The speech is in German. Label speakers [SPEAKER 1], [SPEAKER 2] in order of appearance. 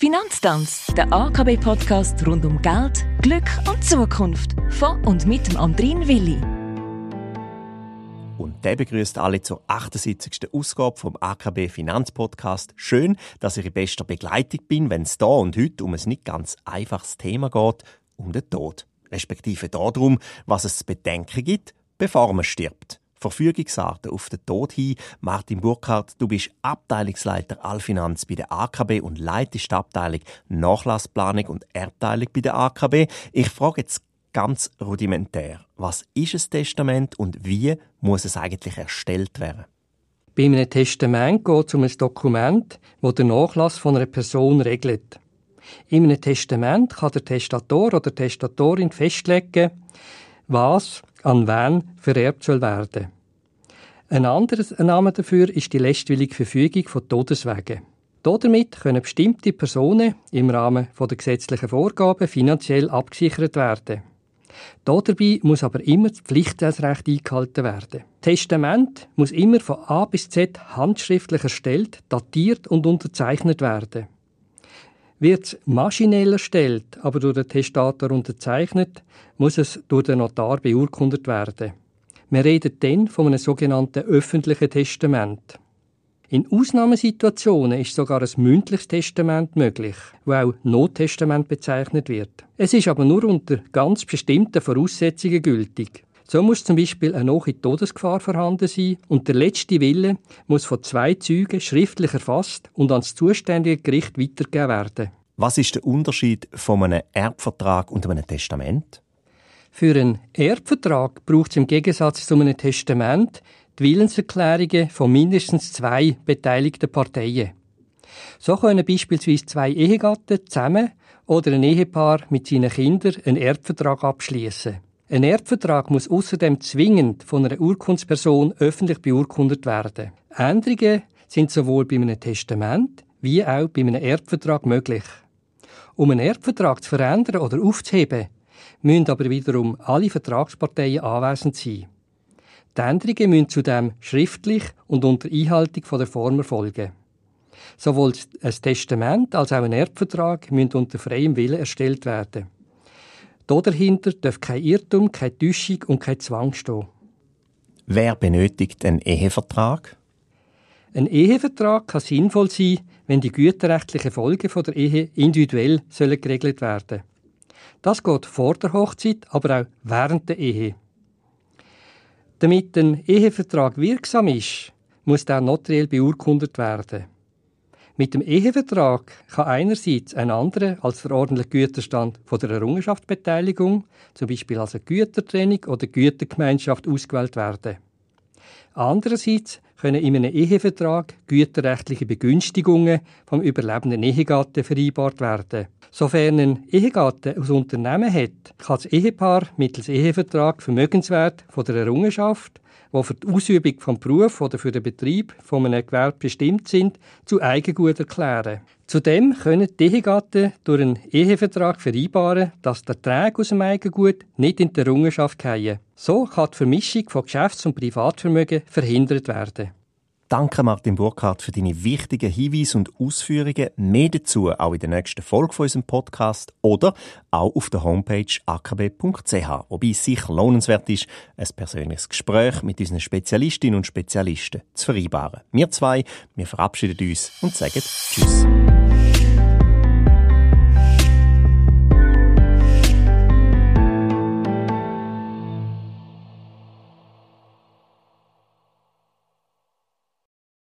[SPEAKER 1] Finanztanz, der AKB-Podcast rund um Geld, Glück und Zukunft. Von und mit dem Andrin Willi.
[SPEAKER 2] Und der begrüßt alle zur 78. Ausgabe vom AKB Finanzpodcast. Schön, dass ich in bester Begleitung bin, wenn es da und heute um ein nicht ganz einfaches Thema geht, um den Tod. Respektive darum, was es zu bedenken gibt, bevor man stirbt. Verfügungsarten auf den Tod hin. Martin Burkhardt, du bist Abteilungsleiter Allfinanz bei der AKB und leitest die Abteilung Nachlassplanung und Erbteilung bei der AKB. Ich frage jetzt ganz rudimentär, was ist ein Testament und wie muss es eigentlich erstellt werden?
[SPEAKER 3] Bei einem Testament geht es um ein Dokument, das den Nachlass von einer Person regelt. In einem Testament kann der Testator oder Testatorin festlegen, was an wen vererbt soll werden. Ein anderer Name dafür ist die letztwillige Verfügung von Todeswegen. Damit können bestimmte Personen im Rahmen der gesetzlichen Vorgaben finanziell abgesichert werden. Dabei muss aber immer das Pflichtteilsrecht eingehalten werden. Testament muss immer von A bis Z handschriftlich erstellt, datiert und unterzeichnet werden. Wird maschinell erstellt, aber durch den Testator unterzeichnet, muss es durch den Notar beurkundet werden. Wir reden dann von einem sogenannten öffentlichen Testament. In Ausnahmesituationen ist sogar ein mündliches Testament möglich, wo auch Nottestament bezeichnet wird. Es ist aber nur unter ganz bestimmten Voraussetzungen gültig. So muss zum Beispiel eine hohe Todesgefahr vorhanden sein und der letzte Wille muss von zwei Zeugen schriftlich erfasst und ans zuständige Gericht weitergegeben werden.
[SPEAKER 2] Was ist der Unterschied von einem Erbvertrag und einem Testament?
[SPEAKER 3] Für einen Erbvertrag braucht es im Gegensatz zu einem Testament die Willenserklärungen von mindestens zwei beteiligten Parteien. So können beispielsweise zwei Ehegatten zusammen oder ein Ehepaar mit seinen Kindern einen Erbvertrag abschließen. Ein Erbvertrag muss außerdem zwingend von einer Urkundsperson öffentlich beurkundet werden. Änderungen sind sowohl bei einem Testament wie auch bei einem Erbvertrag möglich. Um einen Erbvertrag zu verändern oder aufzuheben, müssen aber wiederum alle Vertragsparteien anwesend sein. Die Änderungen müssen zudem schriftlich und unter Einhaltung der Form erfolgen. Sowohl ein Testament als auch ein Erbvertrag müssen unter freiem Willen erstellt werden. Dahinter darf kein Irrtum, keine Täuschung und kein Zwang stehen.
[SPEAKER 2] Wer benötigt einen Ehevertrag?
[SPEAKER 3] Ein Ehevertrag kann sinnvoll sein, wenn die güterrechtlichen Folgen der Ehe individuell sollen geregelt werden Das geht vor der Hochzeit, aber auch während der Ehe. Damit ein Ehevertrag wirksam ist, muss der notariell beurkundet werden. Mit dem Ehevertrag kann einerseits ein anderer als der ordentliche Güterstand von der Errungenschaftsbeteiligung, zum Beispiel als eine Gütertrennung oder Gütergemeinschaft, ausgewählt werden. Andererseits können in einem Ehevertrag güterrechtliche Begünstigungen vom überlebenden Ehegatten vereinbart werden. Sofern ein Ehegatte ein Unternehmen hat, kann das Ehepaar mittels Ehevertrag Vermögenswert von der Errungenschaft die für die Ausübung vom Beruf oder für den Betrieb von einem Gewerbe bestimmt sind, zu Eigengut erklären. Zudem können die Ehegatten durch einen Ehevertrag vereinbaren, dass der Erträge aus dem Eigengut nicht in die Errungenschaft fallen. So kann die Vermischung von Geschäfts- und Privatvermögen verhindert werden.
[SPEAKER 2] Danke Martin Burkhardt für deine wichtigen Hinweise und Ausführungen. Mehr dazu auch in der nächsten Folge von unserem Podcast oder auch auf der Homepage akb.ch. Wobei es sicher lohnenswert ist, ein persönliches Gespräch mit unseren Spezialistinnen und Spezialisten zu vereinbaren. Wir zwei, wir verabschieden uns und sagen Tschüss.